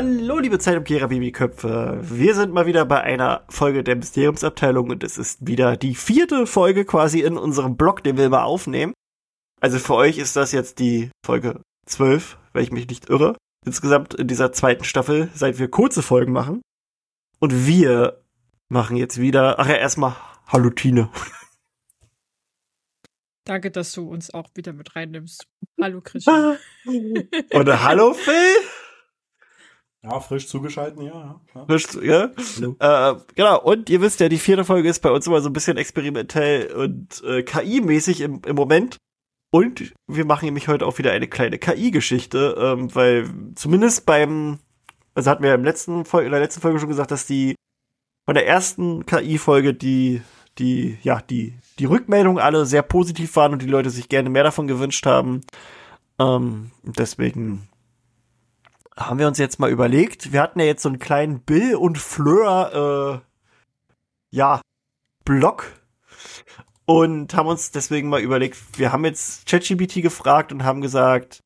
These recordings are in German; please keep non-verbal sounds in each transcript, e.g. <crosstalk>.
Hallo, liebe Zeitumkehrer Babyköpfe. Wir sind mal wieder bei einer Folge der Mysteriumsabteilung und es ist wieder die vierte Folge quasi in unserem Blog, den wir mal aufnehmen. Also für euch ist das jetzt die Folge 12, wenn ich mich nicht irre. Insgesamt in dieser zweiten Staffel, seit wir kurze Folgen machen. Und wir machen jetzt wieder, ach ja, erstmal Hallo Tine. Danke, dass du uns auch wieder mit reinnimmst. Hallo Christian. <laughs> Und hallo Phil. Ja, frisch zugeschalten, ja. ja. Frisch, ja. Äh, genau, und ihr wisst ja, die vierte Folge ist bei uns immer so ein bisschen experimentell und äh, KI-mäßig im, im Moment. Und wir machen nämlich heute auch wieder eine kleine KI-Geschichte, ähm, weil zumindest beim, also hatten wir im letzten Folge, in der letzten Folge schon gesagt, dass die von der ersten KI-Folge die, die, ja, die, die Rückmeldungen alle sehr positiv waren und die Leute sich gerne mehr davon gewünscht haben. Ähm, deswegen haben wir uns jetzt mal überlegt, wir hatten ja jetzt so einen kleinen Bill und Fleur, äh, ja, Block. Und haben uns deswegen mal überlegt, wir haben jetzt ChatGPT gefragt und haben gesagt,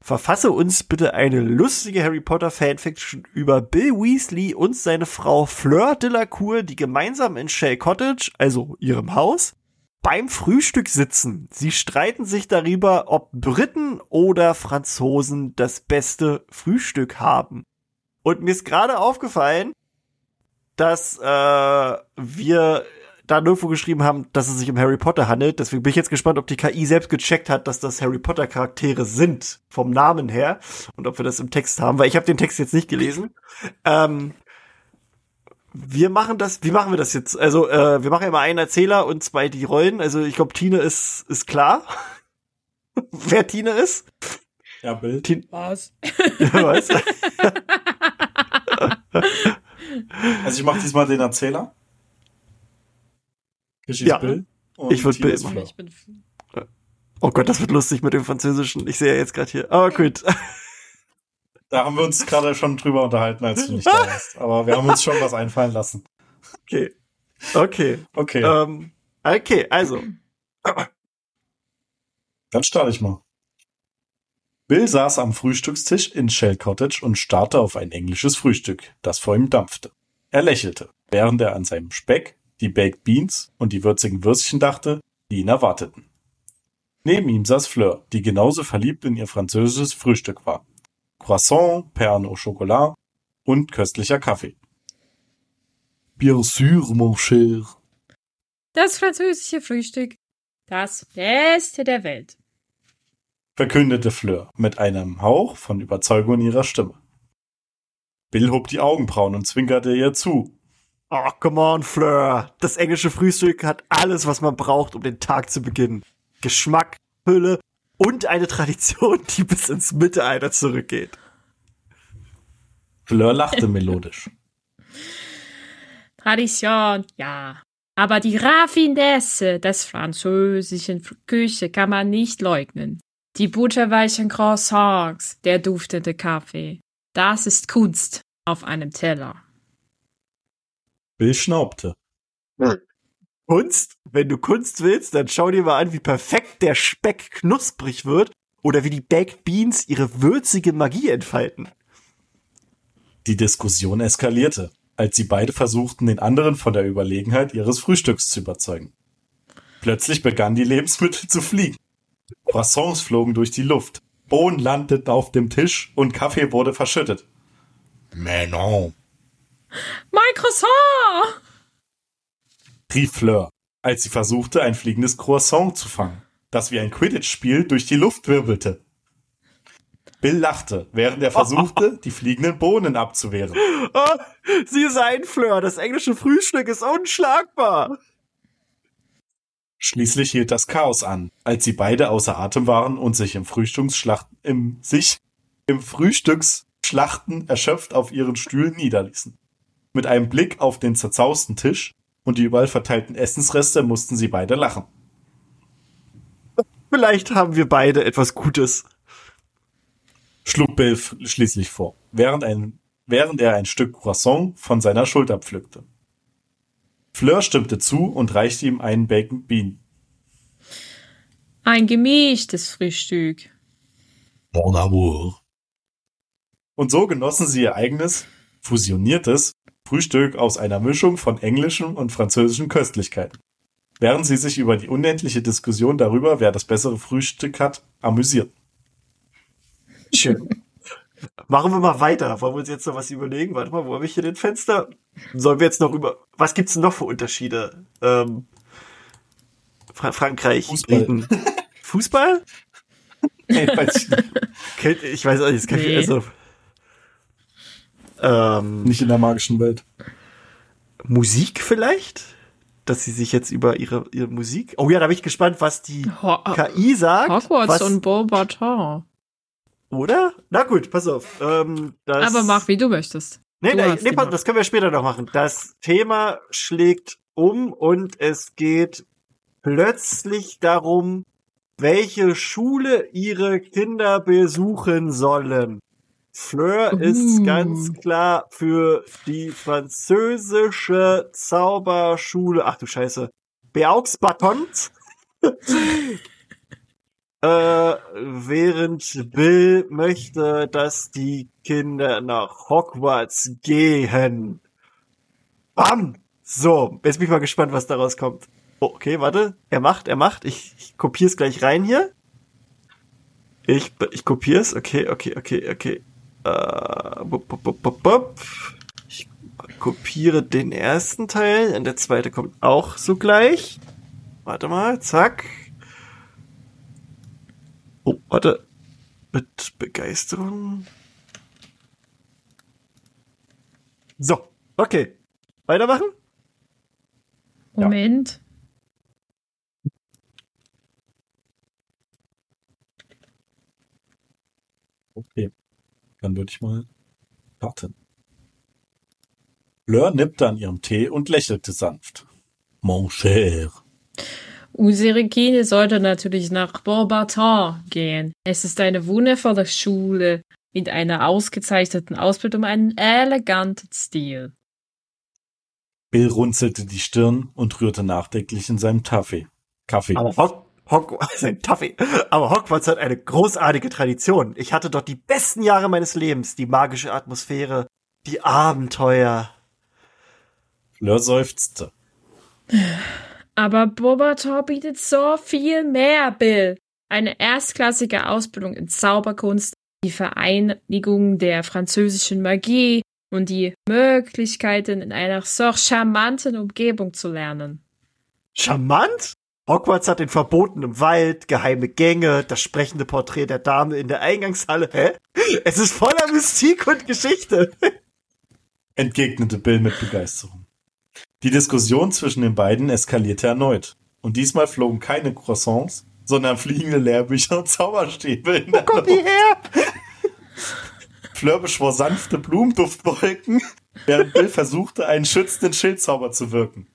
verfasse uns bitte eine lustige Harry Potter Fanfiction über Bill Weasley und seine Frau Fleur de la Cour, die gemeinsam in Shell Cottage, also ihrem Haus, beim Frühstück sitzen. Sie streiten sich darüber, ob Briten oder Franzosen das beste Frühstück haben. Und mir ist gerade aufgefallen, dass äh, wir da nirgendwo geschrieben haben, dass es sich um Harry Potter handelt. Deswegen bin ich jetzt gespannt, ob die KI selbst gecheckt hat, dass das Harry Potter Charaktere sind, vom Namen her. Und ob wir das im Text haben, weil ich habe den Text jetzt nicht gelesen. Ähm, wir machen das, wie machen wir das jetzt? Also, äh, wir machen immer einen Erzähler und zwei die Rollen. Also, ich glaube, Tine ist, ist klar. <laughs> Wer Tine ist? Ja, Bild. Tine Was? Was? <laughs> also, ich mache diesmal den Erzähler. Geschichte ja, Bill. ich würde Bill machen. Ich bin oh Gott, das wird lustig mit dem Französischen. Ich sehe ja jetzt gerade hier. Aber gut. Da haben wir uns gerade schon drüber unterhalten, als du nicht da warst. Aber wir haben uns schon was einfallen lassen. Okay. Okay. Okay. Ähm, okay, also. Dann starte ich mal. Bill saß am Frühstückstisch in Shell Cottage und starrte auf ein englisches Frühstück, das vor ihm dampfte. Er lächelte, während er an seinem Speck, die Baked Beans und die würzigen Würstchen dachte, die ihn erwarteten. Neben ihm saß Fleur, die genauso verliebt in ihr französisches Frühstück war. Croissant, Perlen au Chocolat und köstlicher Kaffee. Bien sûr, mon cher. Das französische Frühstück. Das Beste der Welt. Verkündete Fleur mit einem Hauch von Überzeugung in ihrer Stimme. Bill hob die Augenbrauen und zwinkerte ihr zu. Oh, come on, Fleur. Das englische Frühstück hat alles, was man braucht, um den Tag zu beginnen. Geschmack, Fülle und eine Tradition, die bis ins Mittelalter zurückgeht. Fleur lachte melodisch. Tradition, ja. Aber die Raffinesse des französischen Küche kann man nicht leugnen. Die butterweichen Croissants, der duftende Kaffee. Das ist Kunst auf einem Teller. Bill schnaubte. Kunst? Wenn du Kunst willst, dann schau dir mal an, wie perfekt der Speck knusprig wird oder wie die Baked Beans ihre würzige Magie entfalten. Die Diskussion eskalierte, als sie beide versuchten, den anderen von der Überlegenheit ihres Frühstücks zu überzeugen. Plötzlich begannen die Lebensmittel zu fliegen. Croissants flogen durch die Luft, Bohnen landeten auf dem Tisch und Kaffee wurde verschüttet. Mais non. Mein Croissant! Rief Fleur, als sie versuchte, ein fliegendes Croissant zu fangen, das wie ein Quidditch-Spiel durch die Luft wirbelte. Bill lachte, während er versuchte, die fliegenden Bohnen abzuwehren. Oh, <laughs> sie sein, Fleur, das englische Frühstück ist unschlagbar. Schließlich hielt das Chaos an, als sie beide außer Atem waren und sich im Frühstücksschlachten im sich im Frühstücksschlachten erschöpft auf ihren Stühlen niederließen. Mit einem Blick auf den zerzausten Tisch und die überall verteilten Essensreste mussten sie beide lachen. Vielleicht haben wir beide etwas Gutes. Schlug Bill schließlich vor, während, ein, während er ein Stück Croissant von seiner Schulter pflückte. Fleur stimmte zu und reichte ihm einen Bacon Bean. Ein gemischtes Frühstück. Bon amour. Und so genossen sie ihr eigenes, fusioniertes Frühstück aus einer Mischung von englischen und französischen Köstlichkeiten. Während sie sich über die unendliche Diskussion darüber, wer das bessere Frühstück hat, amüsiert. Schön. Machen wir mal weiter. Wollen wir uns jetzt noch was überlegen? Warte mal, wo habe ich hier den Fenster? Sollen wir jetzt noch über. Was gibt's denn noch für Unterschiede? Ähm, Fra Frankreich, Fußball. Briten. <laughs> Fußball? Hey, weiß ich nicht. Ich weiß auch nicht, es kann Nee. also. Ähm, nicht in der magischen Welt. Musik vielleicht? Dass sie sich jetzt über ihre, ihre Musik. Oh ja, da bin ich gespannt, was die Ho KI sagt. Hogwarts was, und Beaubaton. Oder? Na gut, pass auf. Ähm, das, Aber mach, wie du möchtest. Nee, Du nee, nee pass, das können wir später noch machen. Das Thema schlägt um und es geht plötzlich darum, welche Schule ihre Kinder besuchen sollen. Fleur ist Uh. ganz klar für die französische Zauberschule. Ach du Scheiße. Beaux Batons. <laughs> äh, während Bill möchte, dass die Kinder nach Hogwarts gehen. Bam! So, jetzt bin ich mal gespannt, was daraus kommt. Oh, okay, warte. Er macht, er macht. Ich, ich kopiere es gleich rein hier. Ich, ich kopiere es. Okay, okay, okay, okay. Äh, bup, bup, bup, bup. Ich kopiere den ersten Teil und der zweite kommt auch so gleich. Warte mal, zack. Oh, warte. Mit Begeisterung. So, okay. Weitermachen? Ja. Moment. Okay. Dann würde ich mal warten. Fleur nippte an ihrem Tee und lächelte sanft. Mon cher. Unsere Kinder sollten natürlich nach Beaubaton gehen. Es ist eine wundervolle Schule mit einer ausgezeichneten Ausbildung und einem eleganten Stil. Bill runzelte die Stirn und rührte nachdenklich in seinem Kaffee. Kaffee. Aber Hogwarts, <laughs> ein Toffee. Aber Hogwarts hat eine großartige Tradition. Ich hatte dort die besten Jahre meines Lebens, die magische Atmosphäre, die Abenteuer. Fleur seufzte. Aber Beaubaton bietet so viel mehr, Bill. Eine erstklassige Ausbildung in Zauberkunst, die Vereinigung der französischen Magie und die Möglichkeiten in einer so charmanten Umgebung zu lernen. Charmant? Hogwarts hat den verbotenen Wald, geheime Gänge, das sprechende Porträt der Dame in der Eingangshalle. Hä? Es ist voller Mystik und Geschichte. <laughs> entgegnete Bill mit Begeisterung. Die Diskussion zwischen den beiden eskalierte erneut. Und diesmal flogen keine Croissants, sondern fliegende Lehrbücher und Zauberstäbe in der Kommt Luft. hierher! <laughs> Fleur beschwor sanfte Blumenduftwolken, während Bill versuchte, einen schützenden Schildzauber zu wirken.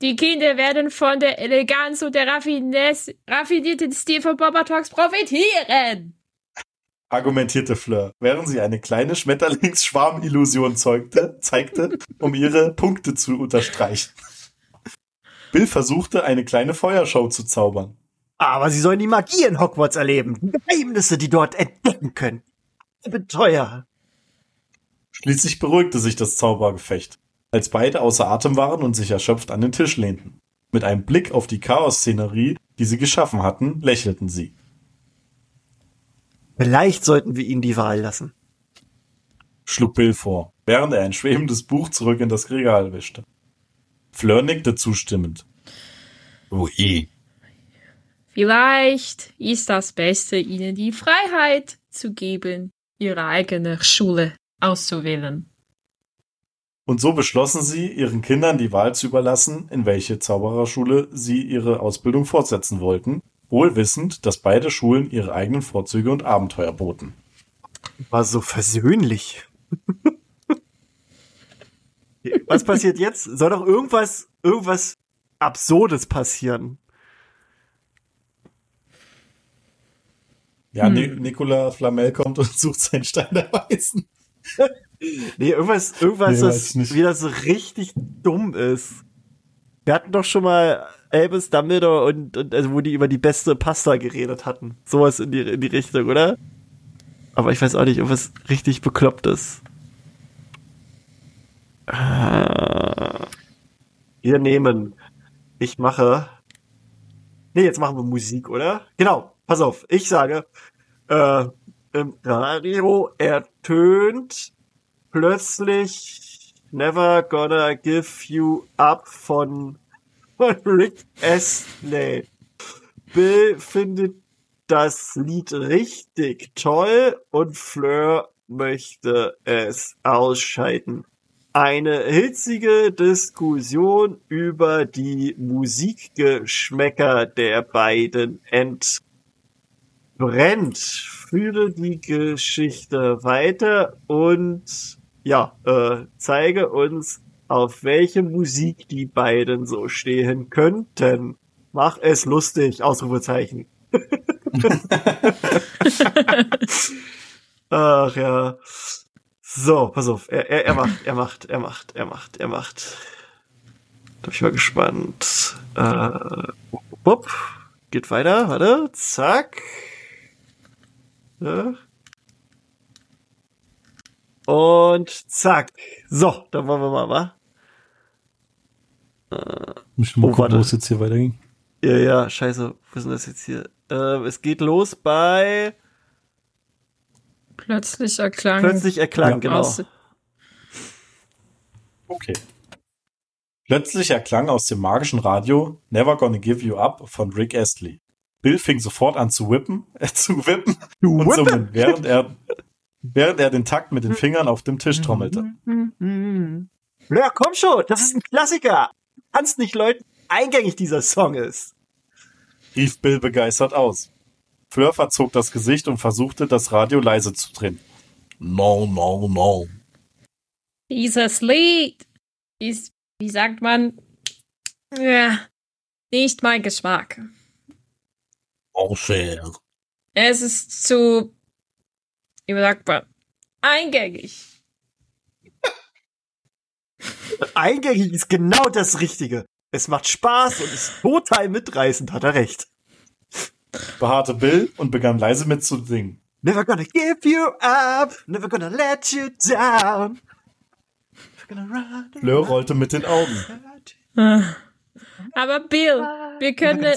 Die Kinder werden von der Eleganz und der Raffinesse, raffinierten Stil von Bobatons profitieren. argumentierte Fleur, während sie eine kleine Schmetterlingsschwarmillusion zeugte, zeigte, um ihre Punkte zu unterstreichen. Bill versuchte, eine kleine Feuershow zu zaubern. Aber sie sollen die Magie in Hogwarts erleben. Die Geheimnisse, die dort entdecken können. Abenteuer. Schließlich beruhigte sich das Zaubergefecht, als beide außer Atem waren und sich erschöpft an den Tisch lehnten. Mit einem Blick auf die Chaos-Szenerie, die sie geschaffen hatten, lächelten sie. Vielleicht sollten wir ihnen die Wahl lassen. schlug Bill vor, während er ein schwebendes Buch zurück in das Regal wischte. Fleur nickte zustimmend. Oui. Vielleicht ist das Beste, ihnen die Freiheit zu geben, ihre eigene Schule auszuwählen. Und so beschlossen sie, ihren Kindern die Wahl zu überlassen, in welche Zaubererschule sie ihre Ausbildung fortsetzen wollten, wohl wissend, dass beide Schulen ihre eigenen Vorzüge und Abenteuer boten. War so versöhnlich. <laughs> Was passiert jetzt? Soll doch irgendwas, irgendwas Absurdes passieren. Ja, Hm. Ni Nicola Flamel kommt und <laughs> sucht seinen Stein der Weisen. <laughs> Nee, irgendwas, irgendwas, Nee, das nicht. wieder so richtig dumm ist. Wir hatten doch schon mal Albus Dumbledore und, und also wo die über die beste Pasta geredet hatten. Sowas in die, in die Richtung, oder? aber ich weiß auch nicht, ob es richtig bekloppt ist. Äh, wir nehmen. Ich mache. Nee, jetzt machen wir Musik, oder? Genau, pass auf. Ich sage, äh, im Radio ertönt plötzlich Never Gonna Give You Up von Rick Astley. Bill findet das Lied richtig toll und Fleur möchte es ausscheiden. Eine hitzige Diskussion über die Musikgeschmäcker der beiden entbrennt. Führe die Geschichte weiter und ja, äh, zeige uns, auf welche Musik die beiden so stehen könnten. Mach es lustig, Ausrufezeichen. <laughs> Ach ja. So, pass auf. Er, er, er macht, er macht, er macht, er macht, er macht. Da bin ich mal gespannt. Äh, wupp. Geht weiter, warte. Zack. Ja. Und zack. So, dann wollen wir mal, wa? Äh, Muss ich mal oh, gucken, wo es jetzt hier weiterging. Ja, ja, scheiße. Wo ist denn das jetzt hier? Äh, es geht los bei Plötzlich erklang. Plötzlich erklang, ja. genau. Okay. Plötzlich erklang aus dem magischen Radio Never Gonna Give You Up von Rick Astley. Bill fing sofort an zu whippen, äh, <laughs> zu wippen und Whippen. summen, während er, während er den Takt mit den Fingern auf dem Tisch trommelte. Ja, komm schon, das ist ein Klassiker. Kannst nicht Leuten eingängig dieser Song ist rief Bill begeistert aus. Fleur verzog das Gesicht und versuchte, das Radio leise zu drehen. No, no, no. Dieses Lied ist, wie sagt man, ja, nicht mein Geschmack. Oh, fair. Es ist zu, man, eingängig. eingängig ist genau das Richtige. Es macht Spaß und ist total mitreißend, hat er recht. Beharrte Bill und begann leise mitzusingen. Never gonna give you up, never gonna let you down. Fleur rollte mit den Augen. Aber Bill, wir können,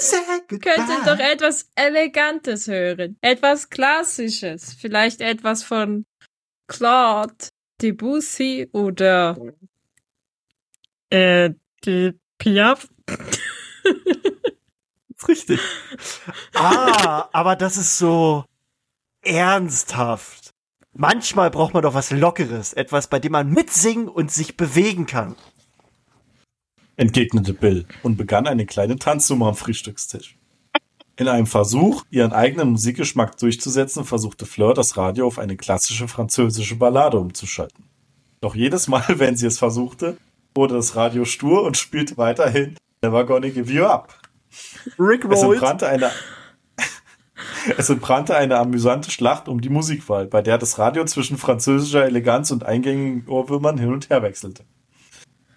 könnten doch etwas Elegantes hören. Etwas Klassisches. Vielleicht etwas von Claude Debussy oder äh, die Piaf. <laughs> ist richtig. Ah, aber das ist so ernsthaft. Manchmal braucht man doch was Lockeres, etwas, bei dem man mitsingen und sich bewegen kann. Entgegnete Bill und begann eine kleine Tanznummer am Frühstückstisch. In einem Versuch, ihren eigenen Musikgeschmack durchzusetzen, versuchte Fleur, das Radio auf eine klassische französische Ballade umzuschalten. Doch jedes Mal, <laughs> wenn sie es versuchte, wurde das Radio stur und spielte weiterhin Never Gonna Give You Up. Rick Es entbrannte eine, <laughs> es entbrannte eine amüsante Schlacht um die Musikwahl, bei der das Radio zwischen französischer Eleganz und eingängigen Ohrwürmern hin und her wechselte.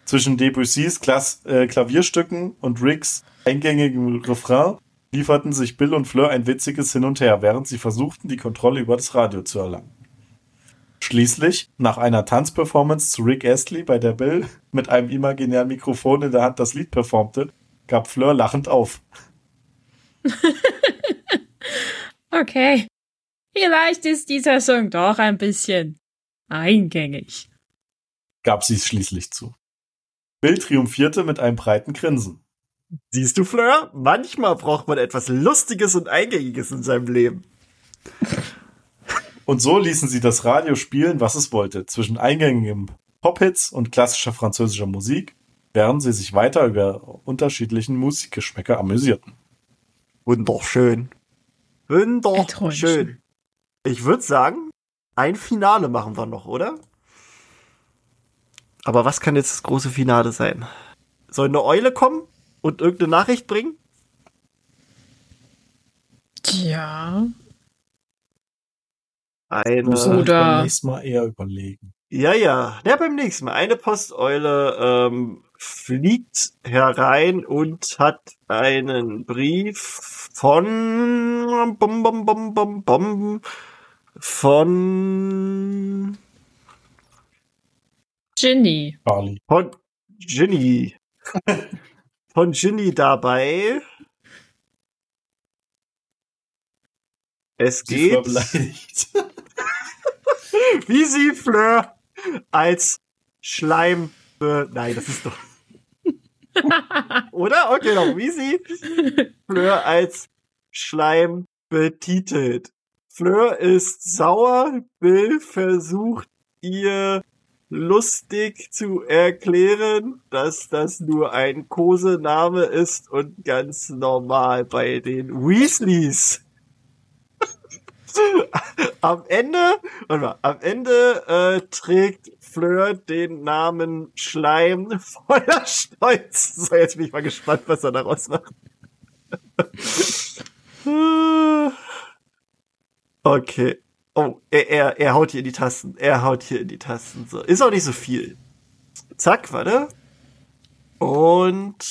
Zwischen Debussys Klas äh, Klavierstücken und Ricks eingängigem Refrain lieferten sich Bill und Fleur ein witziges Hin und Her, während sie versuchten, die Kontrolle über das Radio zu erlangen. Schließlich, nach einer Tanzperformance zu Rick Astley, bei der Bill mit einem imaginären Mikrofon in der Hand das Lied performte, gab Fleur lachend auf. <laughs> okay. Vielleicht ist dieser Song doch ein bisschen eingängig. Gab sie es schließlich zu. Bill triumphierte mit einem breiten Grinsen. Siehst du, Fleur? Manchmal braucht man etwas Lustiges und Eingängiges in seinem Leben. Und so ließen sie das Radio spielen, was es wollte, zwischen eingängigem Pop-Hits und klassischer französischer Musik, während sie sich weiter über unterschiedlichen Musikgeschmäcker amüsierten. Wunderschön. Wunderschön. Ich würde sagen, ein Finale machen wir noch, oder? Aber was kann jetzt das große Finale sein? Soll eine Eule kommen und irgendeine Nachricht bringen? Ja. Eine. Müssen wir beim nächsten Mal eher überlegen. Ja, ja. Ja, beim nächsten Mal. Eine Posteule ähm, fliegt herein und hat einen Brief von bum, bum, bum, bum, bum, von Ginny. Charlie. von Ginny. von Ginny dabei. Es Sie geht, <laughs> wie sie Fleur als Schleim Nein, das ist doch. <laughs> Oder? Okay, noch. Wie sie Fleur als Schleim betitelt. Fleur ist sauer. Bill versucht ihr lustig zu erklären, dass das nur ein Kosename ist und ganz normal bei den Weasleys. <laughs> am Ende, warte mal, am Ende äh, trägt Fleur den Namen Schleim voller <laughs> Stolz. So, jetzt bin ich mal gespannt, was er daraus macht. <laughs> okay. Oh, er, er, er haut hier in die Tasten. Er haut hier in die Tasten. So. Ist auch nicht so viel. Zack, warte. Und.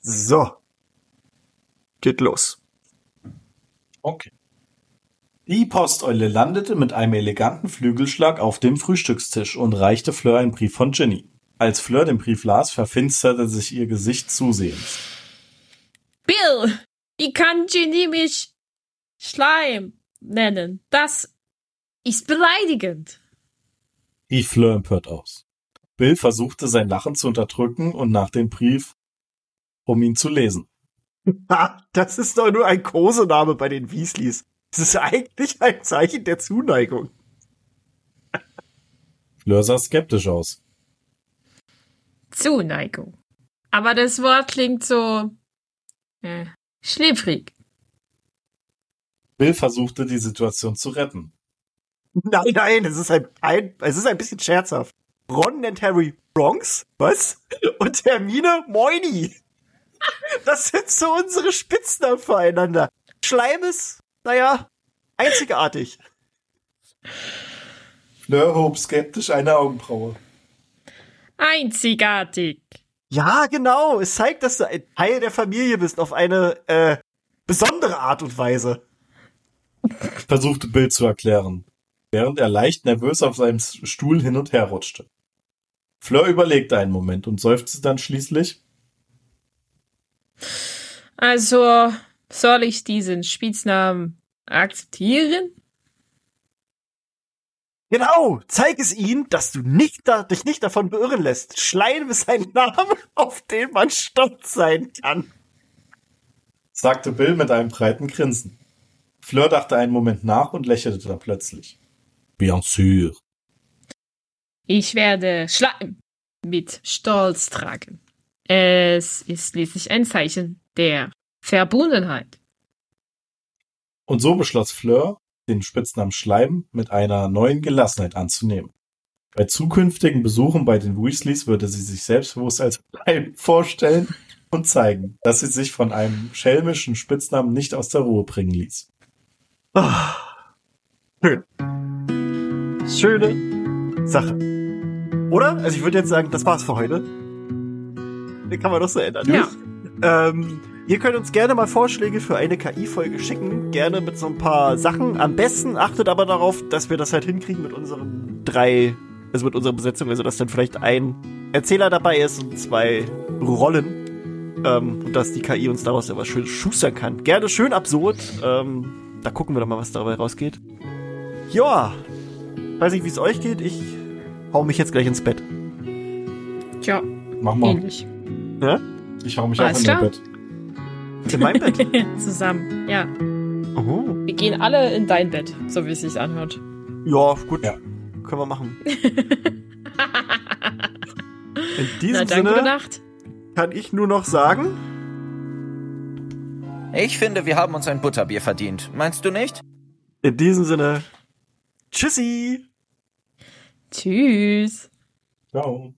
So. Geht los. Okay. Die Posteule landete mit einem eleganten Flügelschlag auf dem Frühstückstisch und reichte Fleur einen Brief von Ginny. Als Fleur den Brief las, verfinsterte sich ihr Gesicht zusehends. Bill, wie kann Ginny mich Schleim nennen? Das ist beleidigend. rief Fleur empört aus. Bill versuchte sein Lachen zu unterdrücken und nach dem Brief, um ihn zu lesen. Ha, das ist doch nur ein Kosename bei den Weasleys. Das ist eigentlich ein Zeichen der Zuneigung. Fleur sah skeptisch aus. Zuneigung. Aber das Wort klingt so äh, schläfrig. Bill versuchte die Situation zu retten. Nein, nein, es ist ein, ein, es ist ein bisschen scherzhaft. Ron nennt Harry Bronx, was? Und Hermine Moini. Das sind so unsere Spitznamen füreinander. Schleim ist, naja, einzigartig. Fleur hob skeptisch eine Augenbraue. Einzigartig. Ja, genau. Es zeigt, dass du ein Teil der Familie bist auf eine äh, besondere Art und Weise. <laughs> versuchte Bill zu erklären, während er leicht nervös auf seinem Stuhl hin und her rutschte. Fleur überlegte einen Moment und seufzte dann schließlich. Also, soll ich diesen Spitznamen akzeptieren? Genau, zeig es ihnen, dass du nicht da, dich nicht davon beirren lässt. Schleim ist ein Name, <laughs> auf den man stolz sein kann. sagte Bill mit einem breiten Grinsen. Fleur dachte einen Moment nach und lächelte dann plötzlich. Bien sûr. Ich werde Schleim mit Stolz tragen. Es ist schließlich ein Zeichen der Verbundenheit. Und so beschloss Fleur, den Spitznamen Schleim mit einer neuen Gelassenheit anzunehmen. Bei zukünftigen Besuchen bei den Weasleys würde sie sich selbstbewusst als Schleim vorstellen und zeigen, dass sie sich von einem schelmischen Spitznamen nicht aus der Ruhe bringen ließ. Ah, schön. Schöne Sache. Oder? Also ich würde jetzt sagen, das war's für heute. Den kann man doch so ändern. Ja. Ähm, ihr könnt uns gerne mal Vorschläge für eine KI-Folge schicken. Gerne mit so ein paar Sachen. Am besten achtet aber darauf, dass wir das halt hinkriegen mit unseren drei, also mit unserer Besetzung. Also dass dann vielleicht ein Erzähler dabei ist und zwei Rollen. Ähm, und dass die KI uns daraus ja was schön schustern kann. Gerne schön absurd. Ähm, da gucken wir doch mal, was dabei rausgeht. Ja. Weiß nicht, wie es euch geht. Ich hau mich jetzt gleich ins Bett. Tja, Mach mal. ähnlich. Ja? Ich hau mich Alles auch in mein klar. Bett. In meinem Bett. <laughs> Zusammen, ja. Oh. Wir gehen alle in dein Bett, so wie es sich anhört. Ja, gut. Ja. Können wir machen. <laughs> In diesem Na dann, gute Sinne Nacht. kann ich nur noch sagen, Ich finde, wir haben uns ein Butterbier verdient. Meinst du nicht? in diesem Sinne, tschüssi! Tschüss. Ciao.